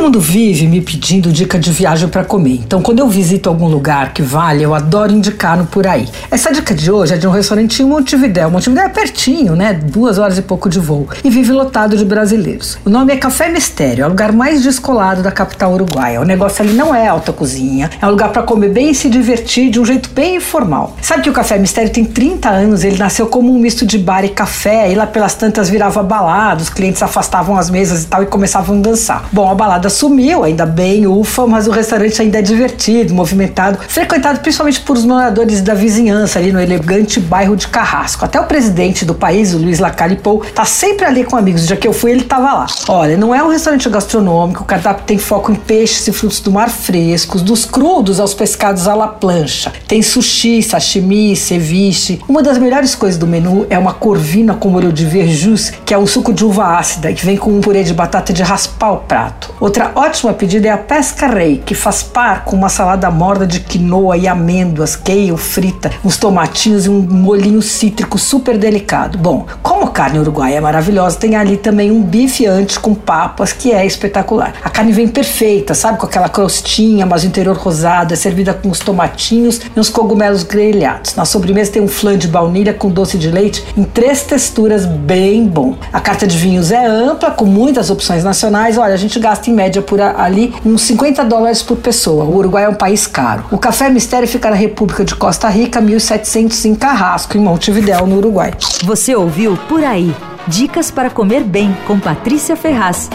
Todo mundo vive me pedindo dica de viagem para comer. Então, quando eu visito algum lugar que vale, eu adoro indicar no por aí. Essa dica de hoje é de um restaurante em Montevidéu. Montevidéu é pertinho, né? Duas horas e pouco de voo. E vive lotado de brasileiros. O nome é Café Mistério. É o lugar mais descolado da capital uruguaia. O negócio ali não é alta cozinha. É um lugar para comer bem e se divertir de um jeito bem informal. Sabe que o Café Mistério tem 30 anos. Ele nasceu como um misto de bar e café. E lá pelas tantas virava balada. Os clientes afastavam as mesas e tal e começavam a dançar. Bom, a balada sumiu, ainda bem, ufa, mas o restaurante ainda é divertido, movimentado, frequentado principalmente por os moradores da vizinhança ali no elegante bairro de Carrasco. Até o presidente do país, o Luiz Lacalipou, tá sempre ali com amigos. Já que eu fui, ele tava lá. Olha, não é um restaurante gastronômico, o cardápio tem foco em peixes e frutos do mar frescos, dos crudos aos pescados à la plancha. Tem sushi, sashimi, ceviche. Uma das melhores coisas do menu é uma corvina com molho de verjus, que é um suco de uva ácida, que vem com um purê de batata de raspar o prato. Outra ótima pedida é a pesca rei, que faz par com uma salada morda de quinoa e amêndoas, kale frita, uns tomatinhos e um molhinho cítrico super delicado. Bom, como a carne uruguaia é maravilhosa, tem ali também um bife antes com papas, que é espetacular. A carne vem perfeita, sabe? Com aquela crostinha, mas o interior rosado, é servida com uns tomatinhos e uns cogumelos grelhados. Na sobremesa tem um flan de baunilha com doce de leite em três texturas bem bom. A carta de vinhos é ampla, com muitas opções nacionais. Olha, a gente gasta em média por ali uns 50 dólares por pessoa. O Uruguai é um país caro. O Café Mistério fica na República de Costa Rica, 1700 em Carrasco, em Montevidéu, no Uruguai. Você ouviu Por Aí. Dicas para comer bem com Patrícia Ferraz.